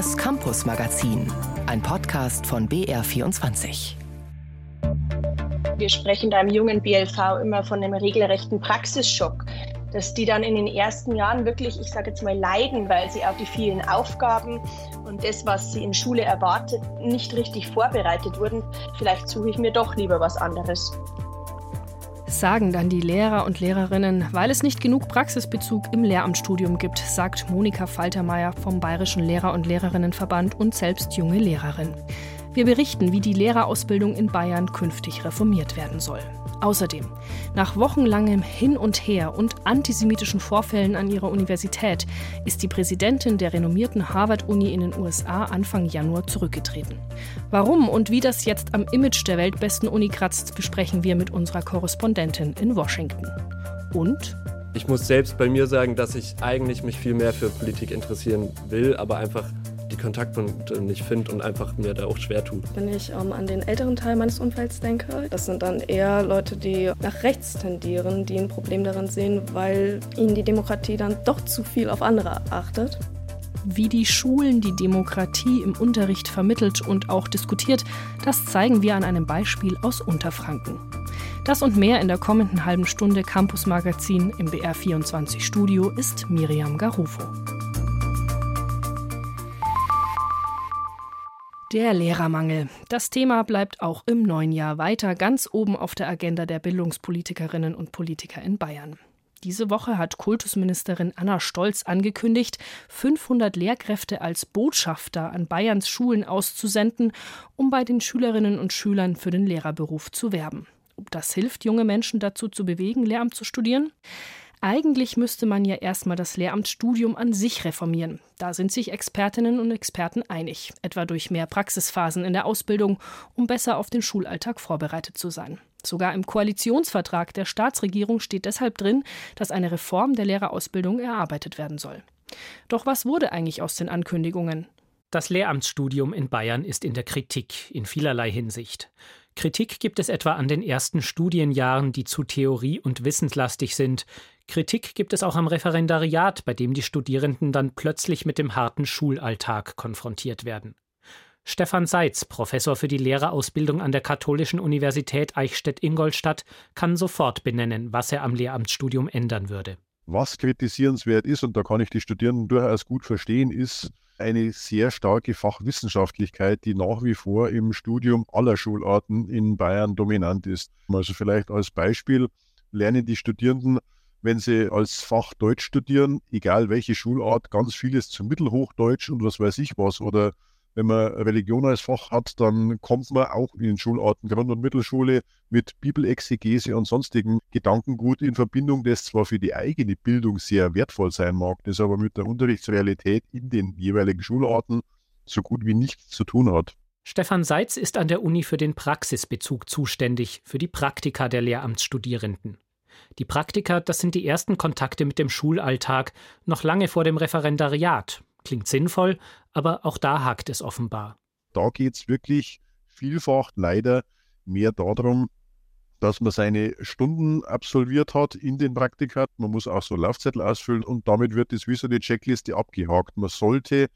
Das Campus Magazin, ein Podcast von BR24. Wir sprechen da im jungen BLV immer von einem regelrechten Praxisschock, dass die dann in den ersten Jahren wirklich, ich sage jetzt mal, leiden, weil sie auf die vielen Aufgaben und das, was sie in Schule erwartet, nicht richtig vorbereitet wurden. Vielleicht suche ich mir doch lieber was anderes sagen dann die Lehrer und Lehrerinnen, weil es nicht genug Praxisbezug im Lehramtsstudium gibt, sagt Monika Faltermeier vom Bayerischen Lehrer- und Lehrerinnenverband und selbst junge Lehrerin. Wir berichten, wie die Lehrerausbildung in Bayern künftig reformiert werden soll. Außerdem, nach wochenlangem Hin und Her und antisemitischen Vorfällen an ihrer Universität ist die Präsidentin der renommierten Harvard-Uni in den USA Anfang Januar zurückgetreten. Warum und wie das jetzt am Image der weltbesten Uni kratzt, besprechen wir mit unserer Korrespondentin in Washington. Und ich muss selbst bei mir sagen, dass ich eigentlich mich viel mehr für Politik interessieren will, aber einfach die Kontaktpunkte nicht finde und einfach mir da auch schwer tut. Wenn ich ähm, an den älteren Teil meines Umfelds denke, das sind dann eher Leute, die nach rechts tendieren, die ein Problem darin sehen, weil ihnen die Demokratie dann doch zu viel auf andere achtet. Wie die Schulen die Demokratie im Unterricht vermittelt und auch diskutiert, das zeigen wir an einem Beispiel aus Unterfranken. Das und mehr in der kommenden halben Stunde Campus Magazin im BR24 Studio ist Miriam Garufo. Der Lehrermangel. Das Thema bleibt auch im neuen Jahr weiter ganz oben auf der Agenda der Bildungspolitikerinnen und Politiker in Bayern. Diese Woche hat Kultusministerin Anna Stolz angekündigt, 500 Lehrkräfte als Botschafter an Bayerns Schulen auszusenden, um bei den Schülerinnen und Schülern für den Lehrerberuf zu werben. Ob das hilft, junge Menschen dazu zu bewegen, Lehramt zu studieren? Eigentlich müsste man ja erstmal das Lehramtsstudium an sich reformieren. Da sind sich Expertinnen und Experten einig, etwa durch mehr Praxisphasen in der Ausbildung, um besser auf den Schulalltag vorbereitet zu sein. Sogar im Koalitionsvertrag der Staatsregierung steht deshalb drin, dass eine Reform der Lehrerausbildung erarbeitet werden soll. Doch was wurde eigentlich aus den Ankündigungen? Das Lehramtsstudium in Bayern ist in der Kritik in vielerlei Hinsicht. Kritik gibt es etwa an den ersten Studienjahren, die zu theorie- und wissenslastig sind. Kritik gibt es auch am Referendariat, bei dem die Studierenden dann plötzlich mit dem harten Schulalltag konfrontiert werden. Stefan Seitz, Professor für die Lehrerausbildung an der Katholischen Universität Eichstätt-Ingolstadt, kann sofort benennen, was er am Lehramtsstudium ändern würde. Was kritisierenswert ist, und da kann ich die Studierenden durchaus gut verstehen, ist eine sehr starke Fachwissenschaftlichkeit, die nach wie vor im Studium aller Schularten in Bayern dominant ist. Also vielleicht als Beispiel lernen die Studierenden wenn sie als Fach Deutsch studieren, egal welche Schulart, ganz vieles zum Mittelhochdeutsch und was weiß ich was. Oder wenn man Religion als Fach hat, dann kommt man auch in den Schularten Grund- und Mittelschule mit Bibelexegese und sonstigen Gedankengut in Verbindung, das zwar für die eigene Bildung sehr wertvoll sein mag, das aber mit der Unterrichtsrealität in den jeweiligen Schularten so gut wie nichts zu tun hat. Stefan Seitz ist an der Uni für den Praxisbezug zuständig, für die Praktika der Lehramtsstudierenden. Die Praktika, das sind die ersten Kontakte mit dem Schulalltag, noch lange vor dem Referendariat. Klingt sinnvoll, aber auch da hakt es offenbar. Da geht es wirklich vielfach leider mehr darum, dass man seine Stunden absolviert hat in den Praktika. Man muss auch so Laufzettel ausfüllen und damit wird es wie so eine Checkliste abgehakt. Man sollte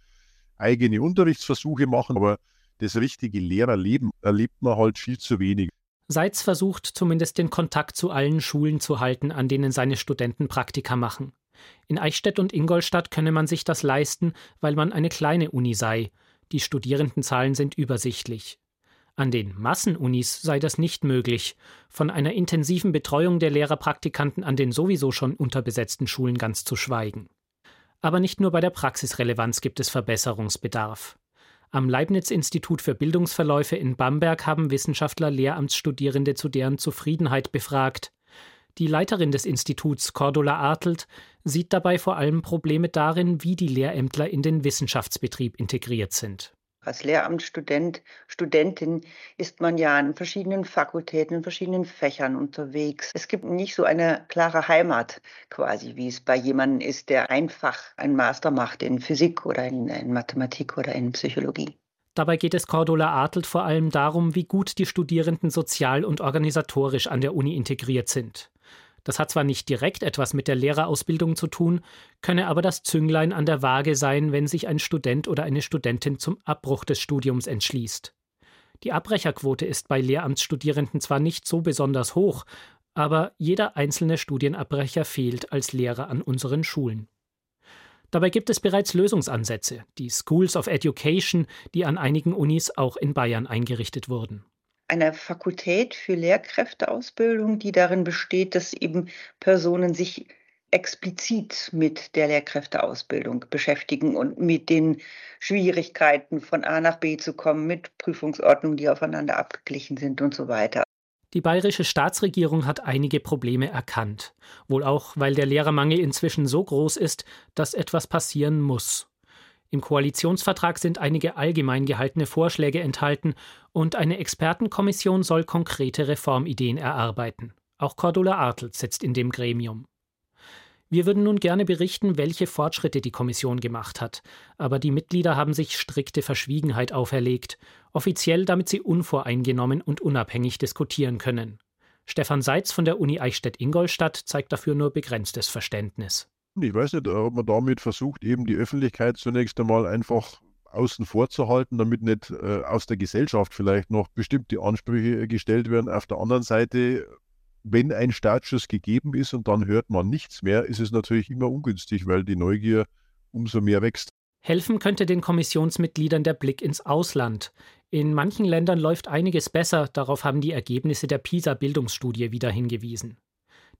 eigene Unterrichtsversuche machen, aber das richtige Lehrerleben erlebt man halt viel zu wenig. Seitz versucht zumindest den Kontakt zu allen Schulen zu halten, an denen seine Studenten Praktika machen. In Eichstätt und Ingolstadt könne man sich das leisten, weil man eine kleine Uni sei. Die Studierendenzahlen sind übersichtlich. An den Massenunis sei das nicht möglich, von einer intensiven Betreuung der Lehrerpraktikanten an den sowieso schon unterbesetzten Schulen ganz zu schweigen. Aber nicht nur bei der Praxisrelevanz gibt es Verbesserungsbedarf. Am Leibniz-Institut für Bildungsverläufe in Bamberg haben Wissenschaftler Lehramtsstudierende zu deren Zufriedenheit befragt. Die Leiterin des Instituts, Cordula Artelt, sieht dabei vor allem Probleme darin, wie die Lehrämtler in den Wissenschaftsbetrieb integriert sind. Als Lehramtsstudent, Studentin ist man ja in verschiedenen Fakultäten, in verschiedenen Fächern unterwegs. Es gibt nicht so eine klare Heimat quasi, wie es bei jemandem ist, der einfach einen Master macht in Physik oder in, in Mathematik oder in Psychologie. Dabei geht es Cordula Artelt vor allem darum, wie gut die Studierenden sozial und organisatorisch an der Uni integriert sind. Das hat zwar nicht direkt etwas mit der Lehrerausbildung zu tun, könne aber das Zünglein an der Waage sein, wenn sich ein Student oder eine Studentin zum Abbruch des Studiums entschließt. Die Abbrecherquote ist bei Lehramtsstudierenden zwar nicht so besonders hoch, aber jeder einzelne Studienabbrecher fehlt als Lehrer an unseren Schulen. Dabei gibt es bereits Lösungsansätze, die Schools of Education, die an einigen Unis auch in Bayern eingerichtet wurden eine Fakultät für Lehrkräfteausbildung, die darin besteht, dass eben Personen sich explizit mit der Lehrkräfteausbildung beschäftigen und mit den Schwierigkeiten von A nach B zu kommen, mit Prüfungsordnungen, die aufeinander abgeglichen sind und so weiter. Die bayerische Staatsregierung hat einige Probleme erkannt, wohl auch, weil der Lehrermangel inzwischen so groß ist, dass etwas passieren muss. Im Koalitionsvertrag sind einige allgemein gehaltene Vorschläge enthalten und eine Expertenkommission soll konkrete Reformideen erarbeiten. Auch Cordula Artelt sitzt in dem Gremium. Wir würden nun gerne berichten, welche Fortschritte die Kommission gemacht hat, aber die Mitglieder haben sich strikte Verschwiegenheit auferlegt, offiziell damit sie unvoreingenommen und unabhängig diskutieren können. Stefan Seitz von der Uni Eichstätt-Ingolstadt zeigt dafür nur begrenztes Verständnis. Ich weiß nicht, ob man damit versucht, eben die Öffentlichkeit zunächst einmal einfach außen vor zu halten, damit nicht äh, aus der Gesellschaft vielleicht noch bestimmte Ansprüche äh, gestellt werden. Auf der anderen Seite, wenn ein Startschuss gegeben ist und dann hört man nichts mehr, ist es natürlich immer ungünstig, weil die Neugier umso mehr wächst. Helfen könnte den Kommissionsmitgliedern der Blick ins Ausland. In manchen Ländern läuft einiges besser, darauf haben die Ergebnisse der PISA-Bildungsstudie wieder hingewiesen.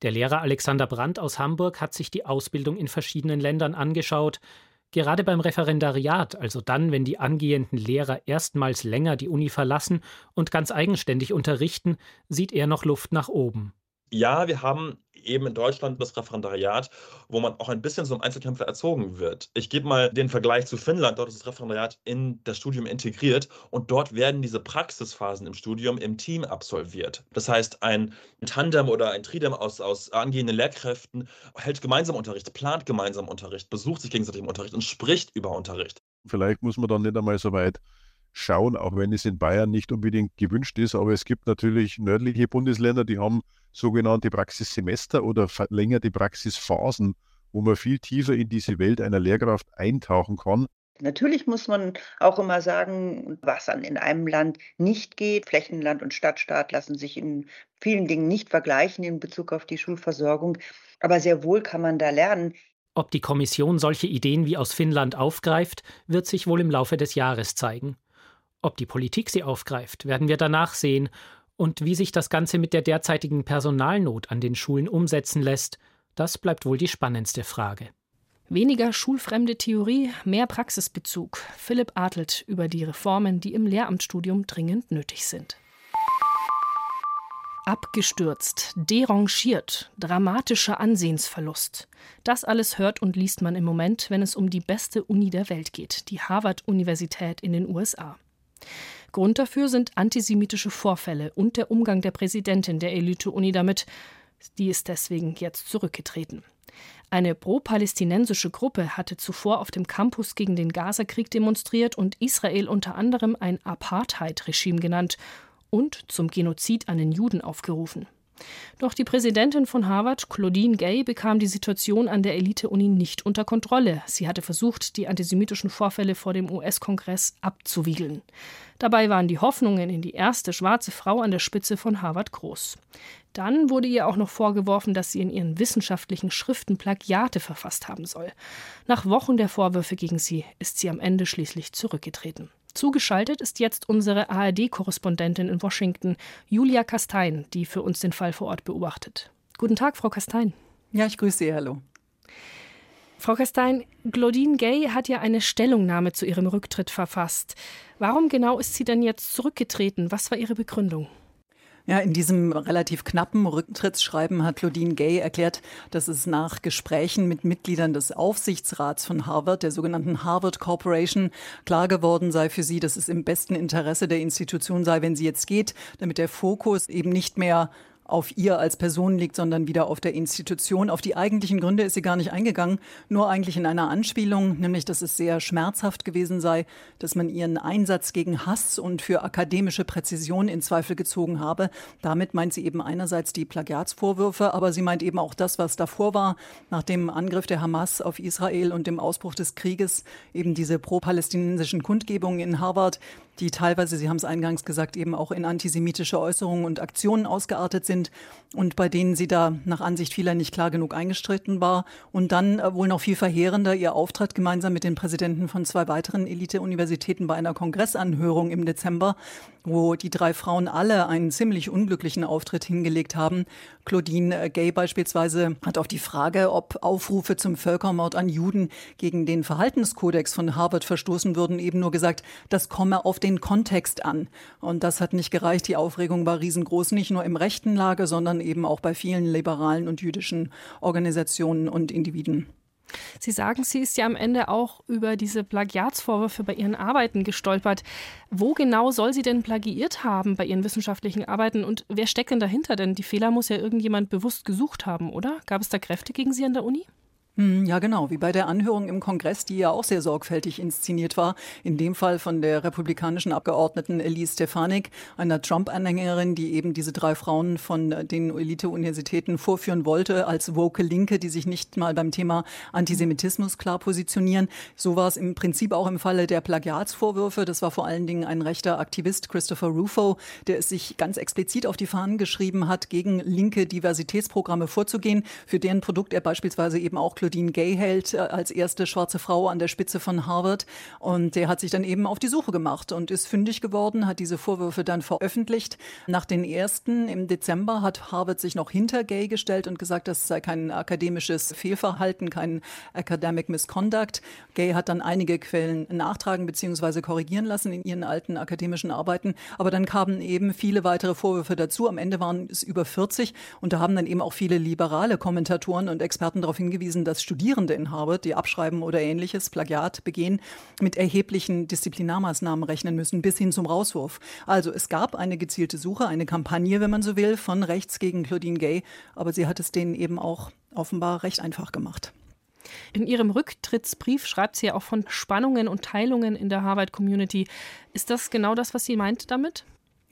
Der Lehrer Alexander Brandt aus Hamburg hat sich die Ausbildung in verschiedenen Ländern angeschaut. Gerade beim Referendariat, also dann, wenn die angehenden Lehrer erstmals länger die Uni verlassen und ganz eigenständig unterrichten, sieht er noch Luft nach oben. Ja, wir haben eben in Deutschland das Referendariat, wo man auch ein bisschen so im Einzelkämpfer erzogen wird. Ich gebe mal den Vergleich zu Finnland. Dort ist das Referendariat in das Studium integriert und dort werden diese Praxisphasen im Studium im Team absolviert. Das heißt, ein Tandem oder ein Tridem aus, aus angehenden Lehrkräften hält gemeinsam Unterricht, plant gemeinsam Unterricht, besucht sich gegenseitig im Unterricht und spricht über Unterricht. Vielleicht muss man dann nicht einmal so weit schauen, auch wenn es in Bayern nicht unbedingt gewünscht ist. Aber es gibt natürlich nördliche Bundesländer, die haben sogenannte Praxissemester oder verlängerte Praxisphasen, wo man viel tiefer in diese Welt einer Lehrkraft eintauchen kann. Natürlich muss man auch immer sagen, was an in einem Land nicht geht. Flächenland und Stadtstaat lassen sich in vielen Dingen nicht vergleichen in Bezug auf die Schulversorgung. Aber sehr wohl kann man da lernen. Ob die Kommission solche Ideen wie aus Finnland aufgreift, wird sich wohl im Laufe des Jahres zeigen. Ob die Politik sie aufgreift, werden wir danach sehen, und wie sich das Ganze mit der derzeitigen Personalnot an den Schulen umsetzen lässt, das bleibt wohl die spannendste Frage. Weniger schulfremde Theorie, mehr Praxisbezug. Philipp Adelt über die Reformen, die im Lehramtsstudium dringend nötig sind. Abgestürzt, derangiert, dramatischer Ansehensverlust. Das alles hört und liest man im Moment, wenn es um die beste Uni der Welt geht, die Harvard-Universität in den USA. Grund dafür sind antisemitische Vorfälle und der Umgang der Präsidentin der Elite-Uni damit. Die ist deswegen jetzt zurückgetreten. Eine pro-palästinensische Gruppe hatte zuvor auf dem Campus gegen den Gazakrieg demonstriert und Israel unter anderem ein Apartheid-Regime genannt und zum Genozid an den Juden aufgerufen. Doch die Präsidentin von Harvard, Claudine Gay, bekam die Situation an der Elite-Uni nicht unter Kontrolle. Sie hatte versucht, die antisemitischen Vorfälle vor dem US-Kongress abzuwiegeln. Dabei waren die Hoffnungen in die erste schwarze Frau an der Spitze von Harvard groß. Dann wurde ihr auch noch vorgeworfen, dass sie in ihren wissenschaftlichen Schriften Plagiate verfasst haben soll. Nach Wochen der Vorwürfe gegen sie ist sie am Ende schließlich zurückgetreten. Zugeschaltet ist jetzt unsere ARD-Korrespondentin in Washington, Julia Kastein, die für uns den Fall vor Ort beobachtet. Guten Tag, Frau Kastein. Ja, ich grüße Sie. Hallo. Frau Kastein, Claudine Gay hat ja eine Stellungnahme zu ihrem Rücktritt verfasst. Warum genau ist sie denn jetzt zurückgetreten? Was war ihre Begründung? Ja, in diesem relativ knappen Rücktrittsschreiben hat Claudine Gay erklärt, dass es nach Gesprächen mit Mitgliedern des Aufsichtsrats von Harvard, der sogenannten Harvard Corporation, klar geworden sei für sie, dass es im besten Interesse der Institution sei, wenn sie jetzt geht, damit der Fokus eben nicht mehr auf ihr als Person liegt, sondern wieder auf der Institution. Auf die eigentlichen Gründe ist sie gar nicht eingegangen, nur eigentlich in einer Anspielung, nämlich dass es sehr schmerzhaft gewesen sei, dass man ihren Einsatz gegen Hass und für akademische Präzision in Zweifel gezogen habe. Damit meint sie eben einerseits die Plagiatsvorwürfe, aber sie meint eben auch das, was davor war, nach dem Angriff der Hamas auf Israel und dem Ausbruch des Krieges, eben diese pro-palästinensischen Kundgebungen in Harvard, die teilweise, Sie haben es eingangs gesagt, eben auch in antisemitische Äußerungen und Aktionen ausgeartet sind und bei denen sie da nach Ansicht vieler nicht klar genug eingestritten war. Und dann äh, wohl noch viel verheerender ihr Auftritt gemeinsam mit den Präsidenten von zwei weiteren Elite-Universitäten bei einer Kongressanhörung im Dezember, wo die drei Frauen alle einen ziemlich unglücklichen Auftritt hingelegt haben. Claudine Gay beispielsweise hat auf die Frage, ob Aufrufe zum Völkermord an Juden gegen den Verhaltenskodex von Harvard verstoßen würden, eben nur gesagt, das komme auf den Kontext an. Und das hat nicht gereicht. Die Aufregung war riesengroß, nicht nur im rechten Lager, sondern eben auch bei vielen liberalen und jüdischen Organisationen und Individuen. Sie sagen, sie ist ja am Ende auch über diese Plagiatsvorwürfe bei ihren Arbeiten gestolpert. Wo genau soll sie denn plagiiert haben bei ihren wissenschaftlichen Arbeiten und wer steckt denn dahinter? Denn die Fehler muss ja irgendjemand bewusst gesucht haben, oder? Gab es da Kräfte gegen sie an der Uni? Hm, ja, genau, wie bei der Anhörung im Kongress, die ja auch sehr sorgfältig inszeniert war. In dem Fall von der republikanischen Abgeordneten Elise Stefanik, einer Trump-Anhängerin, die eben diese drei Frauen von den Elite-Universitäten vorführen wollte, als woke Linke, die sich nicht mal beim Thema Antisemitismus klar positionieren. So war es im Prinzip auch im Falle der Plagiatsvorwürfe. Das war vor allen Dingen ein rechter Aktivist, Christopher Rufo, der es sich ganz explizit auf die Fahnen geschrieben hat, gegen linke Diversitätsprogramme vorzugehen, für deren Produkt er beispielsweise eben auch Claudine Gay hält äh, als erste schwarze Frau an der Spitze von Harvard. Und der hat sich dann eben auf die Suche gemacht und ist fündig geworden, hat diese Vorwürfe dann veröffentlicht. Nach den ersten im Dezember hat Harvard sich noch hinter Gay gestellt und gesagt, das sei kein akademisches Fehlverhalten, kein Academic Misconduct. Gay hat dann einige Quellen nachtragen bzw. korrigieren lassen in ihren alten akademischen Arbeiten. Aber dann kamen eben viele weitere Vorwürfe dazu. Am Ende waren es über 40 und da haben dann eben auch viele liberale Kommentatoren und Experten darauf hingewiesen, dass dass Studierende in Harvard, die abschreiben oder ähnliches, Plagiat begehen, mit erheblichen Disziplinarmaßnahmen rechnen müssen, bis hin zum Rauswurf. Also es gab eine gezielte Suche, eine Kampagne, wenn man so will, von rechts gegen Claudine Gay, aber sie hat es denen eben auch offenbar recht einfach gemacht. In ihrem Rücktrittsbrief schreibt sie ja auch von Spannungen und Teilungen in der Harvard-Community. Ist das genau das, was sie meint damit?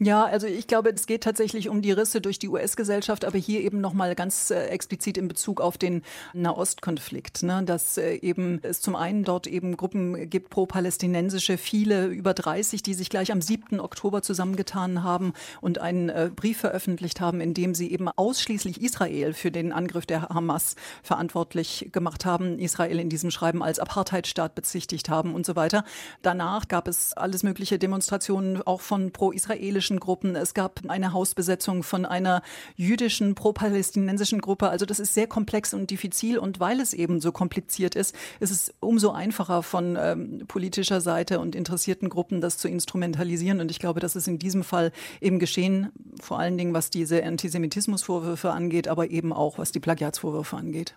Ja, also ich glaube, es geht tatsächlich um die Risse durch die US-Gesellschaft, aber hier eben nochmal ganz äh, explizit in Bezug auf den Nahostkonflikt, ne? dass äh, eben es zum einen dort eben Gruppen gibt, pro-palästinensische, viele über 30, die sich gleich am 7. Oktober zusammengetan haben und einen äh, Brief veröffentlicht haben, in dem sie eben ausschließlich Israel für den Angriff der Hamas verantwortlich gemacht haben, Israel in diesem Schreiben als Apartheidstaat bezichtigt haben und so weiter. Danach gab es alles mögliche Demonstrationen auch von pro-israelischen jüdischen Gruppen. Es gab eine Hausbesetzung von einer jüdischen pro-palästinensischen Gruppe. Also das ist sehr komplex und diffizil. Und weil es eben so kompliziert ist, ist es umso einfacher von ähm, politischer Seite und interessierten Gruppen, das zu instrumentalisieren. Und ich glaube, das ist in diesem Fall eben geschehen, vor allen Dingen was diese Antisemitismusvorwürfe angeht, aber eben auch was die Plagiatsvorwürfe angeht.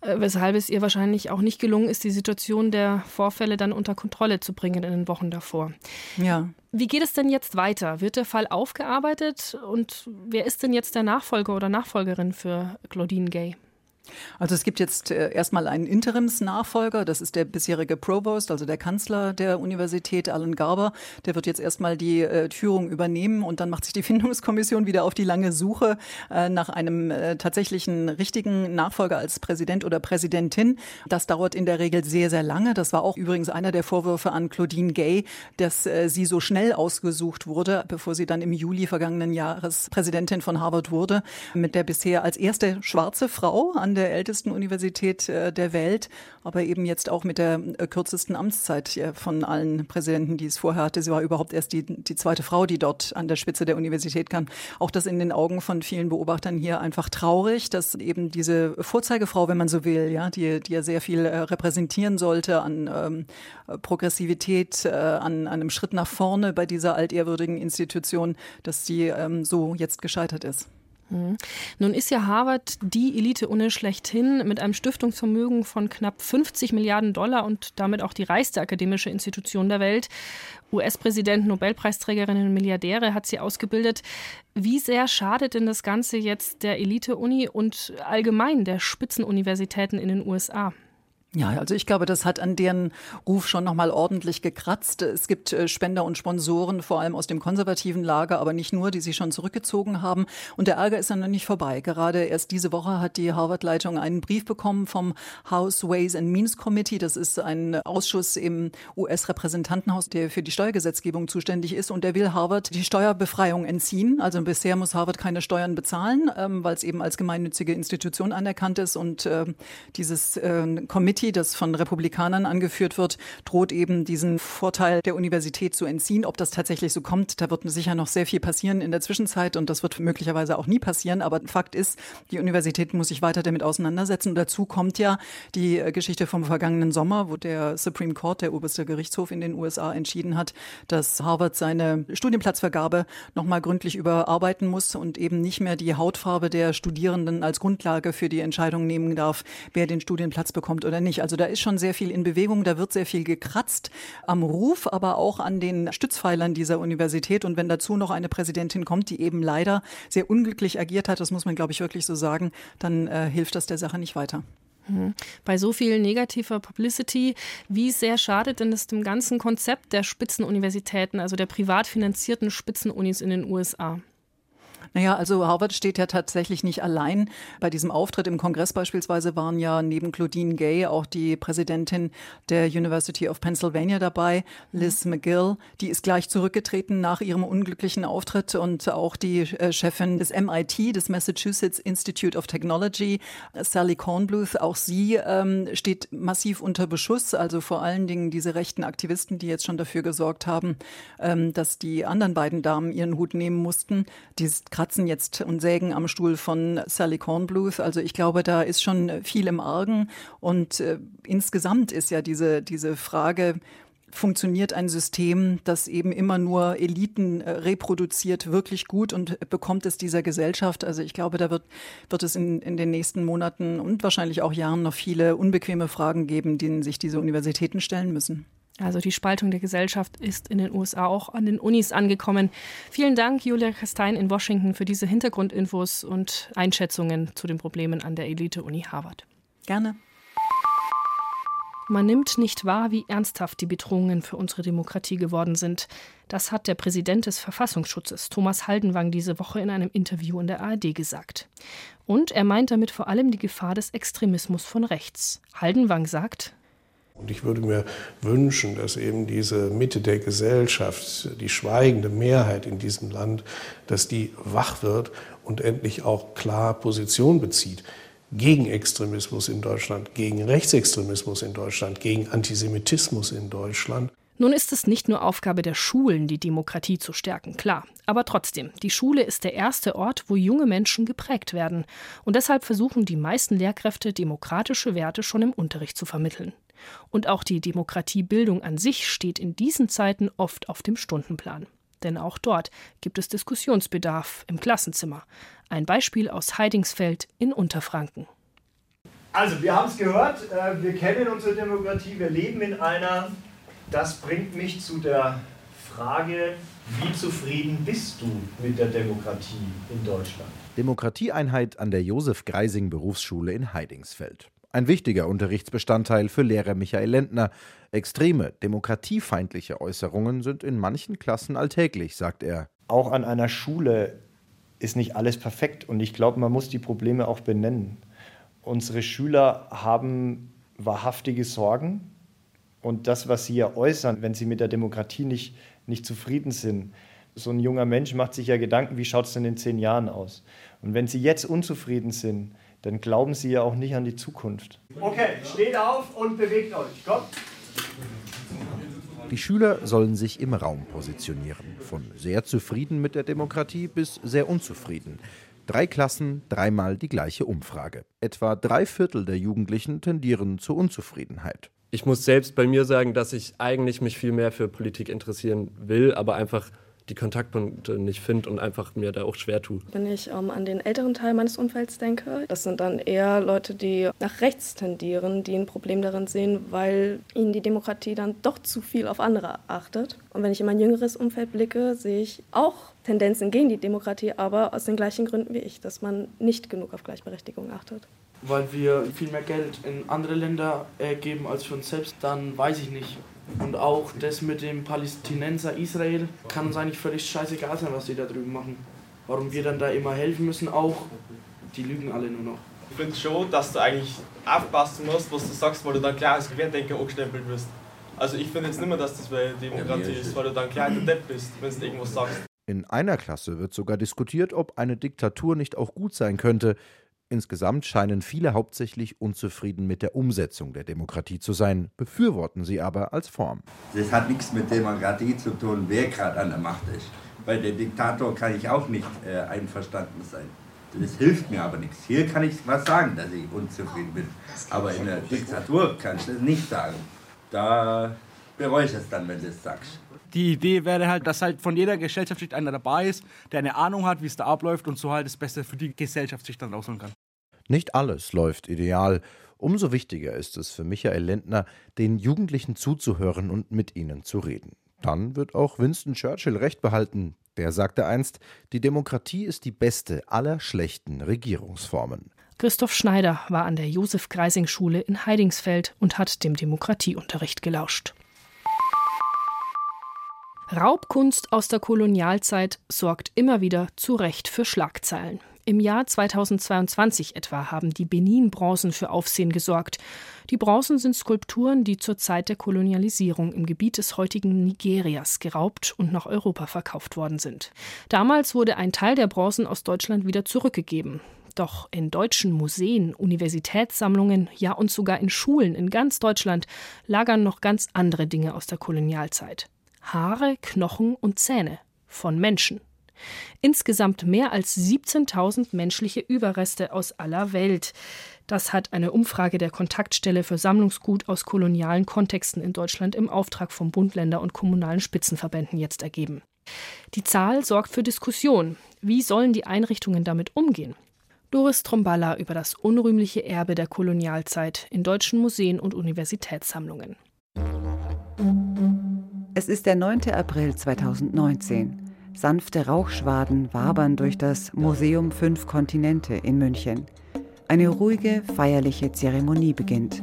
Äh, weshalb es ihr wahrscheinlich auch nicht gelungen ist, die Situation der Vorfälle dann unter Kontrolle zu bringen in den Wochen davor. Ja. Wie geht es denn jetzt weiter? Wird der Fall aufgearbeitet und wer ist denn jetzt der Nachfolger oder Nachfolgerin für Claudine Gay? Also es gibt jetzt äh, erstmal einen Interimsnachfolger, das ist der bisherige Provost, also der Kanzler der Universität, Alan Garber. Der wird jetzt erstmal die äh, Führung übernehmen und dann macht sich die Findungskommission wieder auf die lange Suche äh, nach einem tatsächlichen richtigen Nachfolger als Präsident oder Präsidentin. Das dauert in der Regel sehr, sehr lange. Das war auch übrigens einer der Vorwürfe an Claudine Gay, dass sie so schnell ausgesucht wurde, bevor sie dann im Juli vergangenen Jahres Präsidentin von Harvard wurde, mit der bisher als erste schwarze Frau an der ältesten Universität äh, der Welt, aber eben jetzt auch mit der äh, kürzesten Amtszeit äh, von allen Präsidenten, die es vorher hatte. Sie war überhaupt erst die, die zweite Frau, die dort an der Spitze der Universität kam. Auch das in den Augen von vielen Beobachtern hier einfach traurig, dass eben diese Vorzeigefrau, wenn man so will, ja, die, die ja sehr viel repräsentieren sollte an ähm, Progressivität, äh, an, einem Schritt nach vorne bei dieser altehrwürdigen Institution, dass die ähm, so jetzt gescheitert ist. Mhm. Nun ist ja Harvard die Elite-Uni schlechthin mit einem Stiftungsvermögen von knapp 50 Milliarden Dollar und damit auch die reichste akademische Institution der Welt. US-Präsident, Nobelpreisträgerinnen und Milliardäre hat sie ausgebildet. Wie sehr schadet denn das Ganze jetzt der Elite-Uni und allgemein der Spitzenuniversitäten in den USA? Ja, also ich glaube, das hat an deren Ruf schon nochmal ordentlich gekratzt. Es gibt äh, Spender und Sponsoren, vor allem aus dem konservativen Lager, aber nicht nur, die sich schon zurückgezogen haben. Und der Ärger ist dann noch nicht vorbei. Gerade erst diese Woche hat die Harvard-Leitung einen Brief bekommen vom House Ways and Means Committee. Das ist ein Ausschuss im US-Repräsentantenhaus, der für die Steuergesetzgebung zuständig ist. Und der will Harvard die Steuerbefreiung entziehen. Also bisher muss Harvard keine Steuern bezahlen, ähm, weil es eben als gemeinnützige Institution anerkannt ist. Und äh, dieses äh, Committee Committee, das von Republikanern angeführt wird, droht eben diesen Vorteil der Universität zu entziehen. Ob das tatsächlich so kommt, da wird sicher noch sehr viel passieren in der Zwischenzeit und das wird möglicherweise auch nie passieren. Aber Fakt ist, die Universität muss sich weiter damit auseinandersetzen. Und dazu kommt ja die äh, Geschichte vom vergangenen Sommer, wo der Supreme Court, der oberste Gerichtshof in den USA, entschieden hat, dass Harvard seine Studienplatzvergabe nochmal gründlich überarbeiten muss und eben nicht mehr die Hautfarbe der Studierenden als Grundlage für die Entscheidung nehmen darf, wer den Studienplatz bekommt oder nicht nicht. Also da ist schon sehr viel in Bewegung, da wird sehr viel gekratzt am Ruf, aber auch an den Stützpfeilern dieser Universität. Und wenn dazu noch eine Präsidentin kommt, die eben leider sehr unglücklich agiert hat, das muss man, glaube ich, wirklich so sagen, dann äh, hilft das der Sache nicht weiter. Mhm. Bei so viel negativer Publicity, wie sehr schadet denn das dem ganzen Konzept der Spitzenuniversitäten, also der privat finanzierten Spitzenunis in den USA? Naja, also Harvard steht ja tatsächlich nicht allein. Bei diesem Auftritt im Kongress beispielsweise waren ja neben Claudine Gay auch die Präsidentin der University of Pennsylvania dabei, Liz McGill. Die ist gleich zurückgetreten nach ihrem unglücklichen Auftritt und auch die äh, Chefin des MIT, des Massachusetts Institute of Technology, Sally Kornbluth. Auch sie ähm, steht massiv unter Beschuss. Also vor allen Dingen diese rechten Aktivisten, die jetzt schon dafür gesorgt haben, ähm, dass die anderen beiden Damen ihren Hut nehmen mussten. Die kratzen jetzt und sägen am Stuhl von Sally Kornbluth. Also ich glaube, da ist schon viel im Argen. Und äh, insgesamt ist ja diese, diese Frage, funktioniert ein System, das eben immer nur Eliten äh, reproduziert, wirklich gut und bekommt es dieser Gesellschaft? Also ich glaube, da wird, wird es in, in den nächsten Monaten und wahrscheinlich auch Jahren noch viele unbequeme Fragen geben, denen sich diese Universitäten stellen müssen. Also die Spaltung der Gesellschaft ist in den USA auch an den Unis angekommen. Vielen Dank, Julia Kastein in Washington, für diese Hintergrundinfos und Einschätzungen zu den Problemen an der Elite-Uni Harvard. Gerne. Man nimmt nicht wahr, wie ernsthaft die Bedrohungen für unsere Demokratie geworden sind. Das hat der Präsident des Verfassungsschutzes, Thomas Haldenwang, diese Woche in einem Interview in der ARD gesagt. Und er meint damit vor allem die Gefahr des Extremismus von rechts. Haldenwang sagt, und ich würde mir wünschen, dass eben diese Mitte der Gesellschaft, die schweigende Mehrheit in diesem Land, dass die wach wird und endlich auch klar Position bezieht gegen Extremismus in Deutschland, gegen Rechtsextremismus in Deutschland, gegen Antisemitismus in Deutschland. Nun ist es nicht nur Aufgabe der Schulen, die Demokratie zu stärken, klar. Aber trotzdem, die Schule ist der erste Ort, wo junge Menschen geprägt werden. Und deshalb versuchen die meisten Lehrkräfte, demokratische Werte schon im Unterricht zu vermitteln. Und auch die Demokratiebildung an sich steht in diesen Zeiten oft auf dem Stundenplan. Denn auch dort gibt es Diskussionsbedarf im Klassenzimmer. Ein Beispiel aus Heidingsfeld in Unterfranken. Also, wir haben es gehört, äh, wir kennen unsere Demokratie, wir leben in einer. Das bringt mich zu der Frage, wie zufrieden bist du mit der Demokratie in Deutschland? Demokratieeinheit an der Josef Greising Berufsschule in Heidingsfeld. Ein wichtiger Unterrichtsbestandteil für Lehrer Michael Lendner. Extreme, demokratiefeindliche Äußerungen sind in manchen Klassen alltäglich, sagt er. Auch an einer Schule ist nicht alles perfekt und ich glaube, man muss die Probleme auch benennen. Unsere Schüler haben wahrhaftige Sorgen und das, was sie ja äußern, wenn sie mit der Demokratie nicht, nicht zufrieden sind. So ein junger Mensch macht sich ja Gedanken, wie schaut es denn in zehn Jahren aus? Und wenn sie jetzt unzufrieden sind, dann glauben sie ja auch nicht an die Zukunft. Okay, steht auf und bewegt euch. Kommt. Die Schüler sollen sich im Raum positionieren, von sehr zufrieden mit der Demokratie bis sehr unzufrieden. Drei Klassen, dreimal die gleiche Umfrage. Etwa drei Viertel der Jugendlichen tendieren zur Unzufriedenheit. Ich muss selbst bei mir sagen, dass ich eigentlich mich viel mehr für Politik interessieren will, aber einfach die Kontaktpunkte nicht finde und einfach mir da auch schwer tue. Wenn ich ähm, an den älteren Teil meines Umfelds denke, das sind dann eher Leute, die nach rechts tendieren, die ein Problem darin sehen, weil ihnen die Demokratie dann doch zu viel auf andere achtet. Und wenn ich in mein jüngeres Umfeld blicke, sehe ich auch Tendenzen gegen die Demokratie, aber aus den gleichen Gründen wie ich, dass man nicht genug auf Gleichberechtigung achtet. Weil wir viel mehr Geld in andere Länder äh, geben als für uns selbst, dann weiß ich nicht. Und auch das mit dem Palästinenser Israel kann uns eigentlich völlig scheißegal sein, was die da drüben machen. Warum wir dann da immer helfen müssen, auch, die lügen alle nur noch. Ich finde schon, dass du eigentlich aufpassen musst, was du sagst, weil du dann klar als Querdenker angestempelt wirst. Also ich finde jetzt nicht mehr, dass das bei Demokratie ist, weil du dann klar der Depp bist, wenn du irgendwas sagst. In einer Klasse wird sogar diskutiert, ob eine Diktatur nicht auch gut sein könnte. Insgesamt scheinen viele hauptsächlich unzufrieden mit der Umsetzung der Demokratie zu sein, befürworten sie aber als Form. Das hat nichts mit Demokratie zu tun, wer gerade an der Macht ist. Bei der Diktator kann ich auch nicht äh, einverstanden sein. Das hilft mir aber nichts. Hier kann ich was sagen, dass ich unzufrieden bin. Aber in der Diktatur kann ich das nicht sagen. Da bereue ich es dann, wenn du es sagst. Die Idee wäre halt, dass halt von jeder Gesellschaftsschicht einer dabei ist, der eine Ahnung hat, wie es da abläuft und so halt das Beste für die Gesellschaftsschicht dann rausholen kann. Nicht alles läuft ideal. Umso wichtiger ist es für Michael Lendner, den Jugendlichen zuzuhören und mit ihnen zu reden. Dann wird auch Winston Churchill recht behalten. Der sagte einst, die Demokratie ist die beste aller schlechten Regierungsformen. Christoph Schneider war an der Josef-Greising-Schule in Heidingsfeld und hat dem Demokratieunterricht gelauscht. Raubkunst aus der Kolonialzeit sorgt immer wieder zu Recht für Schlagzeilen. Im Jahr 2022 etwa haben die Benin-Bronzen für Aufsehen gesorgt. Die Bronzen sind Skulpturen, die zur Zeit der Kolonialisierung im Gebiet des heutigen Nigerias geraubt und nach Europa verkauft worden sind. Damals wurde ein Teil der Bronzen aus Deutschland wieder zurückgegeben. Doch in deutschen Museen, Universitätssammlungen, ja und sogar in Schulen in ganz Deutschland lagern noch ganz andere Dinge aus der Kolonialzeit. Haare, Knochen und Zähne von Menschen. Insgesamt mehr als 17.000 menschliche Überreste aus aller Welt. Das hat eine Umfrage der Kontaktstelle für Sammlungsgut aus kolonialen Kontexten in Deutschland im Auftrag von Bund, Länder und kommunalen Spitzenverbänden jetzt ergeben. Die Zahl sorgt für Diskussion. Wie sollen die Einrichtungen damit umgehen? Doris Tromballa über das unrühmliche Erbe der Kolonialzeit in deutschen Museen und Universitätssammlungen. Es ist der 9. April 2019. Sanfte Rauchschwaden wabern durch das Museum Fünf Kontinente in München. Eine ruhige, feierliche Zeremonie beginnt.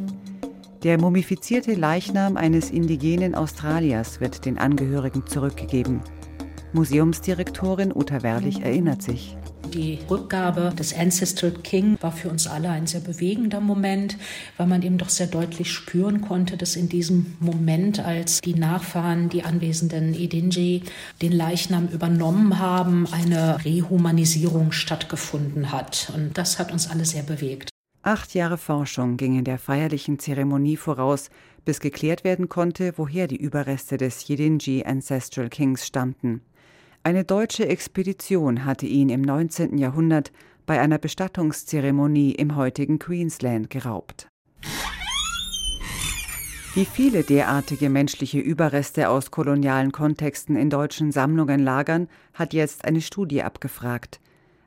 Der mumifizierte Leichnam eines indigenen Australiers wird den Angehörigen zurückgegeben. Museumsdirektorin Uta Werlich erinnert sich. Die Rückgabe des Ancestral King war für uns alle ein sehr bewegender Moment, weil man eben doch sehr deutlich spüren konnte, dass in diesem Moment, als die Nachfahren, die anwesenden Idinji, den Leichnam übernommen haben, eine Rehumanisierung stattgefunden hat. Und das hat uns alle sehr bewegt. Acht Jahre Forschung gingen der feierlichen Zeremonie voraus, bis geklärt werden konnte, woher die Überreste des Yidinji Ancestral Kings stammten. Eine deutsche Expedition hatte ihn im 19. Jahrhundert bei einer Bestattungszeremonie im heutigen Queensland geraubt. Wie viele derartige menschliche Überreste aus kolonialen Kontexten in deutschen Sammlungen lagern, hat jetzt eine Studie abgefragt.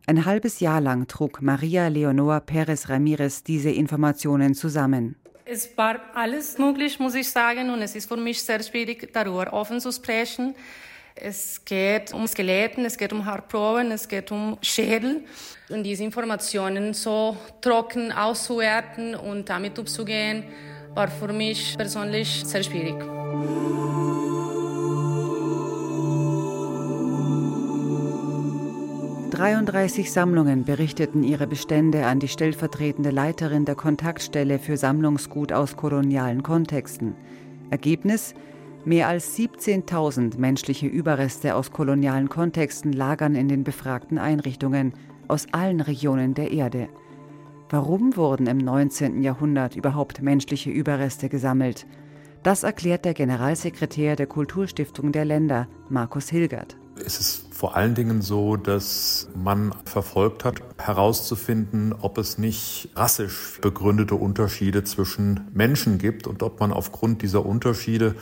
Ein halbes Jahr lang trug Maria Leonor Perez Ramirez diese Informationen zusammen. Es war alles möglich, muss ich sagen, und es ist für mich sehr schwierig, darüber offen zu sprechen. Es geht um Skeletten, es geht um Haarproben, es geht um Schädel. Und diese Informationen so trocken auszuwerten und damit umzugehen, war für mich persönlich sehr schwierig. »33 Sammlungen berichteten ihre Bestände an die stellvertretende Leiterin der Kontaktstelle für Sammlungsgut aus kolonialen Kontexten. Ergebnis – Mehr als 17.000 menschliche Überreste aus kolonialen Kontexten lagern in den befragten Einrichtungen aus allen Regionen der Erde. Warum wurden im 19. Jahrhundert überhaupt menschliche Überreste gesammelt? Das erklärt der Generalsekretär der Kulturstiftung der Länder, Markus Hilgert. Es ist vor allen Dingen so, dass man verfolgt hat, herauszufinden, ob es nicht rassisch begründete Unterschiede zwischen Menschen gibt und ob man aufgrund dieser Unterschiede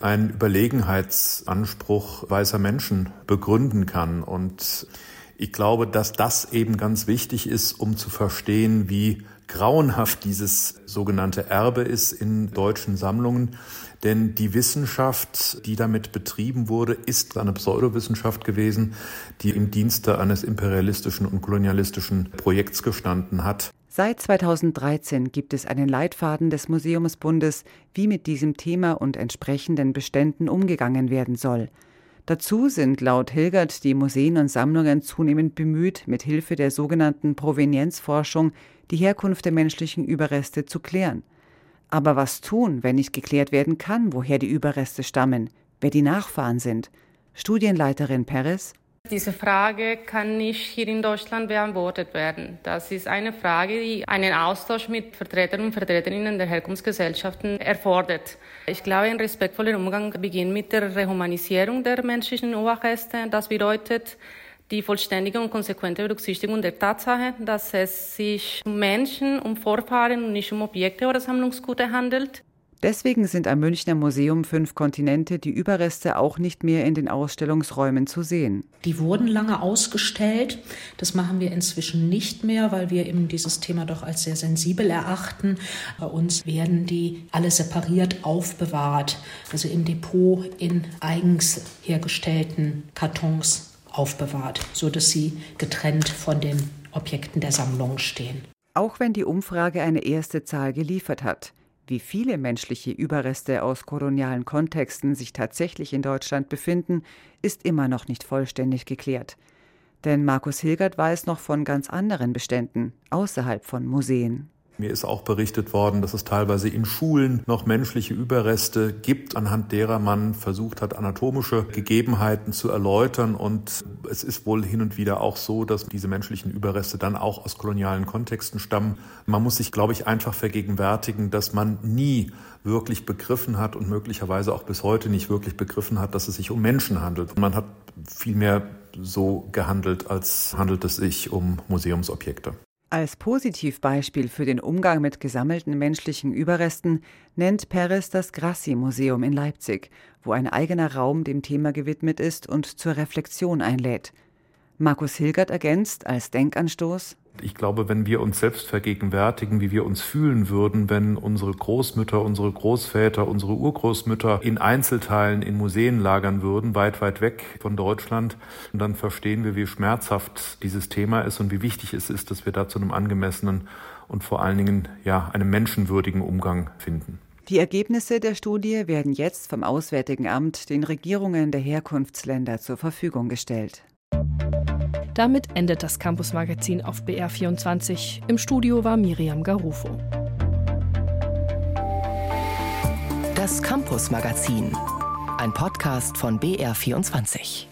einen Überlegenheitsanspruch weißer Menschen begründen kann. Und ich glaube, dass das eben ganz wichtig ist, um zu verstehen, wie grauenhaft dieses sogenannte Erbe ist in deutschen Sammlungen. Denn die Wissenschaft, die damit betrieben wurde, ist eine Pseudowissenschaft gewesen, die im Dienste eines imperialistischen und kolonialistischen Projekts gestanden hat. Seit 2013 gibt es einen Leitfaden des Museumsbundes, wie mit diesem Thema und entsprechenden Beständen umgegangen werden soll. Dazu sind laut Hilgert die Museen und Sammlungen zunehmend bemüht, mit Hilfe der sogenannten Provenienzforschung die Herkunft der menschlichen Überreste zu klären. Aber was tun, wenn nicht geklärt werden kann, woher die Überreste stammen, wer die Nachfahren sind? Studienleiterin Perez diese Frage kann nicht hier in Deutschland beantwortet werden. Das ist eine Frage, die einen Austausch mit Vertretern und Vertreterinnen der Herkunftsgesellschaften erfordert. Ich glaube, ein respektvoller Umgang beginnt mit der Rehumanisierung der menschlichen Überreste. Das bedeutet, die vollständige und konsequente Berücksichtigung der Tatsache, dass es sich um Menschen, um Vorfahren und nicht um Objekte oder Sammlungsgüter handelt. Deswegen sind am Münchner Museum Fünf Kontinente die Überreste auch nicht mehr in den Ausstellungsräumen zu sehen. Die wurden lange ausgestellt. Das machen wir inzwischen nicht mehr, weil wir eben dieses Thema doch als sehr sensibel erachten. Bei uns werden die alle separiert aufbewahrt, also im Depot in eigens hergestellten Kartons aufbewahrt, sodass sie getrennt von den Objekten der Sammlung stehen. Auch wenn die Umfrage eine erste Zahl geliefert hat. Wie viele menschliche Überreste aus kolonialen Kontexten sich tatsächlich in Deutschland befinden, ist immer noch nicht vollständig geklärt. Denn Markus Hilgert weiß noch von ganz anderen Beständen außerhalb von Museen. Mir ist auch berichtet worden, dass es teilweise in Schulen noch menschliche Überreste gibt, anhand derer man versucht hat, anatomische Gegebenheiten zu erläutern. Und es ist wohl hin und wieder auch so, dass diese menschlichen Überreste dann auch aus kolonialen Kontexten stammen. Man muss sich, glaube ich, einfach vergegenwärtigen, dass man nie wirklich begriffen hat und möglicherweise auch bis heute nicht wirklich begriffen hat, dass es sich um Menschen handelt. Man hat vielmehr so gehandelt, als handelt es sich um Museumsobjekte. Als Positivbeispiel für den Umgang mit gesammelten menschlichen Überresten nennt Peres das Grassi-Museum in Leipzig, wo ein eigener Raum dem Thema gewidmet ist und zur Reflexion einlädt. Markus Hilgert ergänzt als Denkanstoß ich glaube, wenn wir uns selbst vergegenwärtigen, wie wir uns fühlen würden, wenn unsere Großmütter, unsere Großväter, unsere Urgroßmütter in Einzelteilen in Museen lagern würden, weit, weit weg von Deutschland, dann verstehen wir, wie schmerzhaft dieses Thema ist und wie wichtig es ist, dass wir da zu einem angemessenen und vor allen Dingen ja einem menschenwürdigen Umgang finden. Die Ergebnisse der Studie werden jetzt vom Auswärtigen Amt den Regierungen der Herkunftsländer zur Verfügung gestellt. Damit endet das Campus-Magazin auf BR24. Im Studio war Miriam Garufo. Das Campus-Magazin, ein Podcast von BR24.